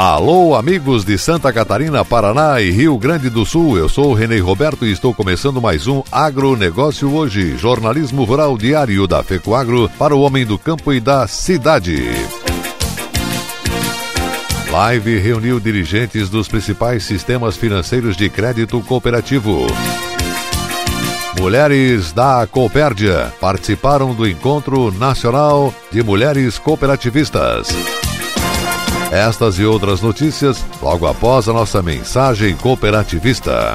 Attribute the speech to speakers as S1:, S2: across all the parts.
S1: Alô, amigos de Santa Catarina, Paraná e Rio Grande do Sul. Eu sou o Renê Roberto e estou começando mais um Agronegócio Hoje, jornalismo rural diário da FECOAGro para o homem do campo e da cidade. Live reuniu dirigentes dos principais sistemas financeiros de crédito cooperativo. Mulheres da Coopérdia participaram do Encontro Nacional de Mulheres Cooperativistas. Estas e outras notícias logo após a nossa mensagem cooperativista.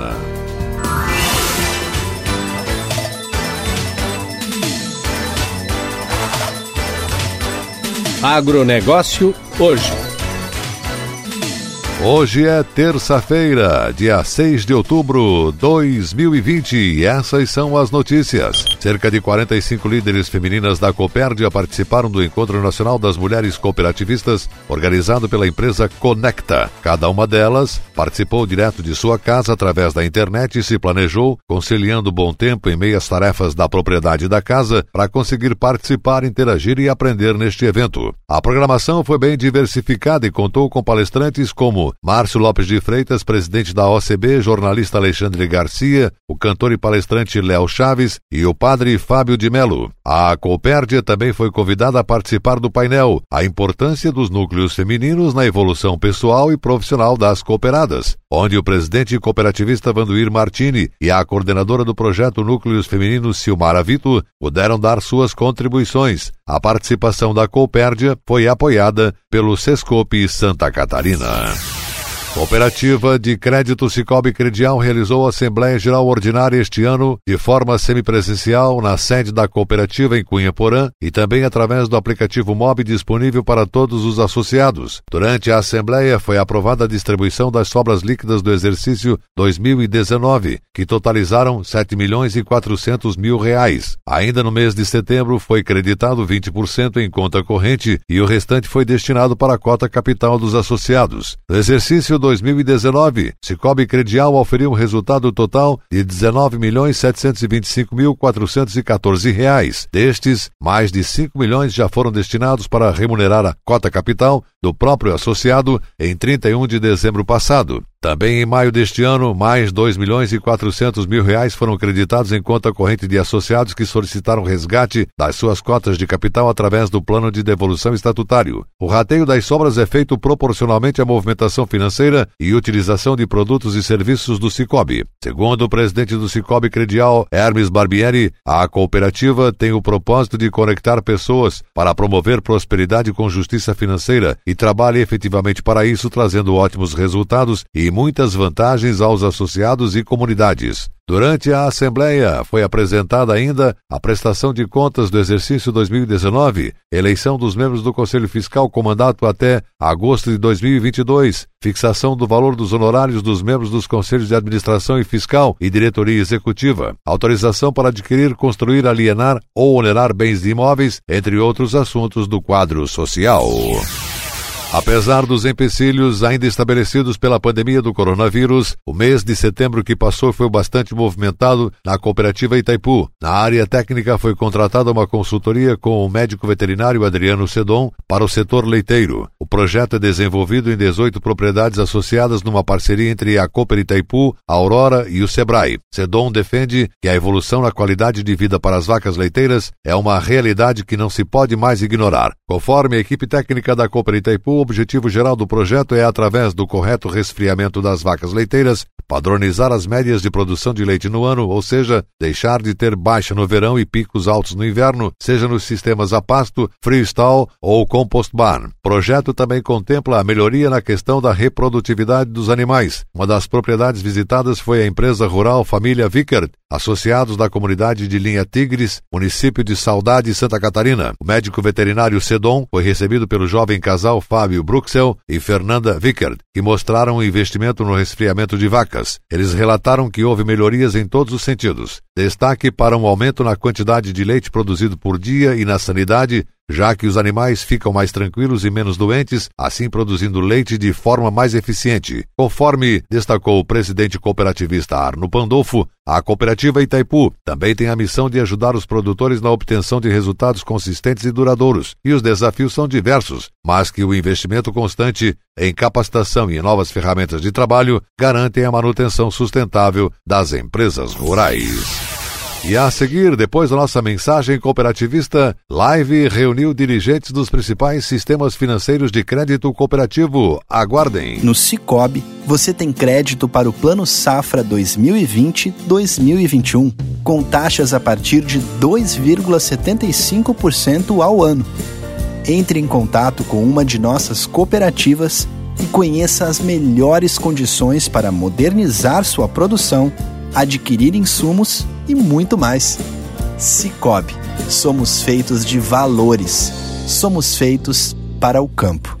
S2: Agronegócio hoje.
S1: Hoje é terça-feira, dia 6 de outubro de 2020 e essas são as notícias. Cerca de 45 líderes femininas da Copérdia participaram do Encontro Nacional das Mulheres Cooperativistas, organizado pela empresa Conecta. Cada uma delas participou direto de sua casa através da internet e se planejou, conciliando bom tempo em meio às tarefas da propriedade da casa, para conseguir participar, interagir e aprender neste evento. A programação foi bem diversificada e contou com palestrantes como Márcio Lopes de Freitas, presidente da OCB, jornalista Alexandre Garcia, o cantor e palestrante Léo Chaves e o padre Fábio de Melo. A Coopérdia também foi convidada a participar do painel A Importância dos Núcleos Femininos na Evolução Pessoal e Profissional das Cooperadas, onde o presidente cooperativista Vanduir Martini e a coordenadora do projeto Núcleos Femininos Silmara Vito puderam dar suas contribuições. A participação da Coopérdia foi apoiada pelo Sescope Santa Catarina. Cooperativa de Crédito Cicobi Credial realizou a Assembleia Geral Ordinária este ano de forma semipresencial na sede da cooperativa em Cunha Porã e também através do aplicativo MOB disponível para todos os associados. Durante a Assembleia foi aprovada a distribuição das sobras líquidas do exercício 2019, que totalizaram 7 milhões e 400 mil reais. Ainda no mês de setembro foi creditado 20% em conta corrente e o restante foi destinado para a cota capital dos associados. No exercício 2019, Cicobi Credial oferiu um resultado total de 19.725.414 reais. Destes, mais de 5 milhões já foram destinados para remunerar a cota capital do próprio associado em 31 de dezembro passado. Também em maio deste ano, mais 2 milhões e 400 mil reais foram creditados em conta corrente de associados que solicitaram resgate das suas cotas de capital através do plano de devolução estatutário. O rateio das sobras é feito proporcionalmente à movimentação financeira e utilização de produtos e serviços do Cicobi. Segundo o presidente do Cicobi Credial, Hermes Barbieri, a cooperativa tem o propósito de conectar pessoas para promover prosperidade com justiça financeira e trabalha efetivamente para isso, trazendo ótimos resultados e muitas vantagens aos associados e comunidades. Durante a Assembleia foi apresentada ainda a prestação de contas do exercício 2019, eleição dos membros do Conselho Fiscal com mandato até agosto de 2022, fixação do valor dos honorários dos membros dos Conselhos de Administração e Fiscal e Diretoria Executiva, autorização para adquirir, construir, alienar ou onerar bens de imóveis, entre outros assuntos do quadro social. Apesar dos empecilhos ainda estabelecidos pela pandemia do coronavírus, o mês de setembro que passou foi bastante movimentado na cooperativa Itaipu. Na área técnica foi contratada uma consultoria com o médico veterinário Adriano Sedon para o setor leiteiro. O projeto é desenvolvido em 18 propriedades associadas numa parceria entre a Cooper Itaipu, a Aurora e o Sebrae. Sedon defende que a evolução na qualidade de vida para as vacas leiteiras é uma realidade que não se pode mais ignorar. Conforme a equipe técnica da Cooper Itaipu, o objetivo geral do projeto é, através do correto resfriamento das vacas leiteiras, padronizar as médias de produção de leite no ano, ou seja, deixar de ter baixa no verão e picos altos no inverno, seja nos sistemas a pasto, freestyle ou compost barn. O projeto também contempla a melhoria na questão da reprodutividade dos animais. Uma das propriedades visitadas foi a empresa rural Família Vickert, associados da comunidade de Linha Tigres, município de Saudade, Santa Catarina. O médico veterinário Sedon foi recebido pelo jovem casal Fábio Bruxel e Fernanda Vickert, que mostraram um investimento no resfriamento de vacas. Eles relataram que houve melhorias em todos os sentidos. Destaque para um aumento na quantidade de leite produzido por dia e na sanidade, já que os animais ficam mais tranquilos e menos doentes, assim produzindo leite de forma mais eficiente. Conforme destacou o presidente cooperativista Arno Pandolfo, a cooperativa Itaipu também tem a missão de ajudar os produtores na obtenção de resultados consistentes e duradouros, e os desafios são diversos, mas que o investimento constante em capacitação e em novas ferramentas de trabalho garantem a manutenção sustentável das empresas rurais. E a seguir, depois da nossa mensagem cooperativista, Live reuniu dirigentes dos principais sistemas financeiros de crédito cooperativo. Aguardem.
S3: No Cicobi, você tem crédito para o Plano Safra 2020-2021, com taxas a partir de 2,75% ao ano. Entre em contato com uma de nossas cooperativas e conheça as melhores condições para modernizar sua produção adquirir insumos e muito mais. Cicobi, somos feitos de valores. Somos feitos para o campo.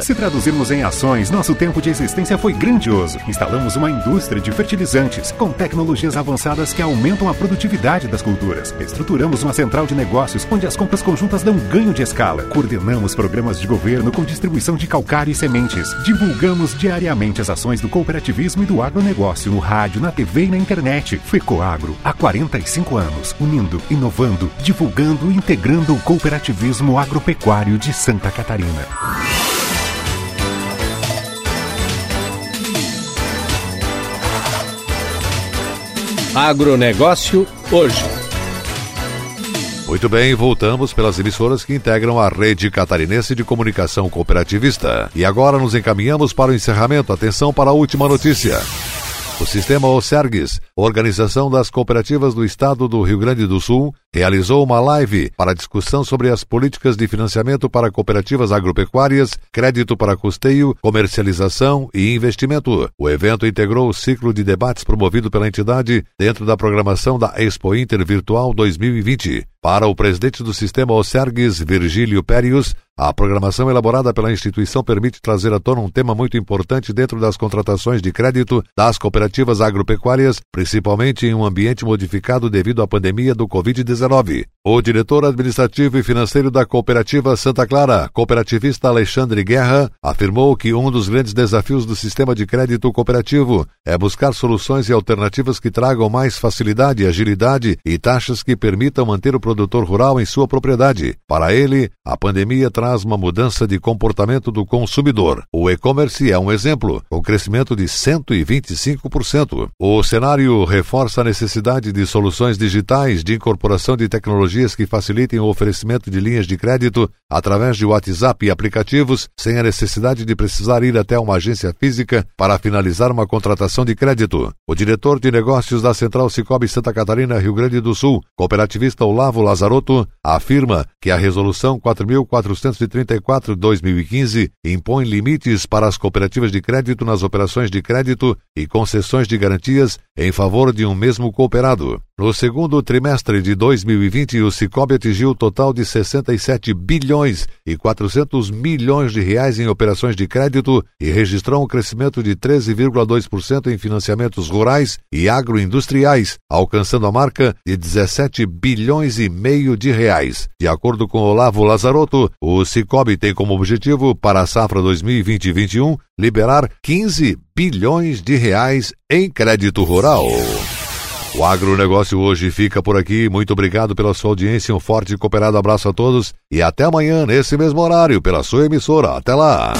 S4: Se traduzirmos em ações, nosso tempo de existência foi grandioso. Instalamos uma indústria de fertilizantes com tecnologias avançadas que aumentam a produtividade das culturas. Estruturamos uma central de negócios onde as compras conjuntas dão ganho de escala. Coordenamos programas de governo com distribuição de calcário e sementes. Divulgamos diariamente as ações do cooperativismo e do agronegócio no rádio, na TV e na internet. Fecoagro, há 45 anos, unindo, inovando, divulgando e integrando o cooperativismo agropecuário de Santa Catarina.
S2: Agronegócio hoje.
S1: Muito bem, voltamos pelas emissoras que integram a rede catarinense de comunicação cooperativista. E agora nos encaminhamos para o encerramento. Atenção para a última notícia. O sistema OSERGS, Organização das Cooperativas do Estado do Rio Grande do Sul, realizou uma live para discussão sobre as políticas de financiamento para cooperativas agropecuárias, crédito para custeio, comercialização e investimento. O evento integrou o ciclo de debates promovido pela entidade dentro da programação da Expo Inter Virtual 2020. Para o presidente do sistema OSERGS, Virgílio Périos, a programação elaborada pela instituição permite trazer à tona um tema muito importante dentro das contratações de crédito das cooperativas agropecuárias, principalmente em um ambiente modificado devido à pandemia do Covid-19. O diretor administrativo e financeiro da cooperativa Santa Clara, cooperativista Alexandre Guerra, afirmou que um dos grandes desafios do sistema de crédito cooperativo é buscar soluções e alternativas que tragam mais facilidade, agilidade e taxas que permitam manter o produtor rural em sua propriedade. Para ele, a pandemia traz uma mudança de comportamento do consumidor. O e-commerce é um exemplo, com crescimento de 125%. O cenário reforça a necessidade de soluções digitais de incorporação de tecnologias que facilitem o oferecimento de linhas de crédito através de WhatsApp e aplicativos, sem a necessidade de precisar ir até uma agência física para finalizar uma contratação de crédito. O diretor de negócios da Central Cicobi Santa Catarina, Rio Grande do Sul, cooperativista Olavo Lazarotto afirma que a Resolução 4.434-2015 impõe limites para as cooperativas de crédito nas operações de crédito e concessões de garantias em favor de um mesmo cooperado. No segundo trimestre de 2020, o Cicobi atingiu o total de 67 bilhões e 400 milhões de reais em operações de crédito e registrou um crescimento de 13,2% em financiamentos rurais e agroindustriais, alcançando a marca de 17 bilhões e meio de reais. De acordo com Olavo Lazarotto, o Cicobi tem como objetivo para a safra 2020-21 liberar 15 bilhões de reais em crédito rural. O agronegócio hoje fica por aqui. Muito obrigado pela sua audiência. Um forte e cooperado abraço a todos e até amanhã, nesse mesmo horário, pela sua emissora. Até lá!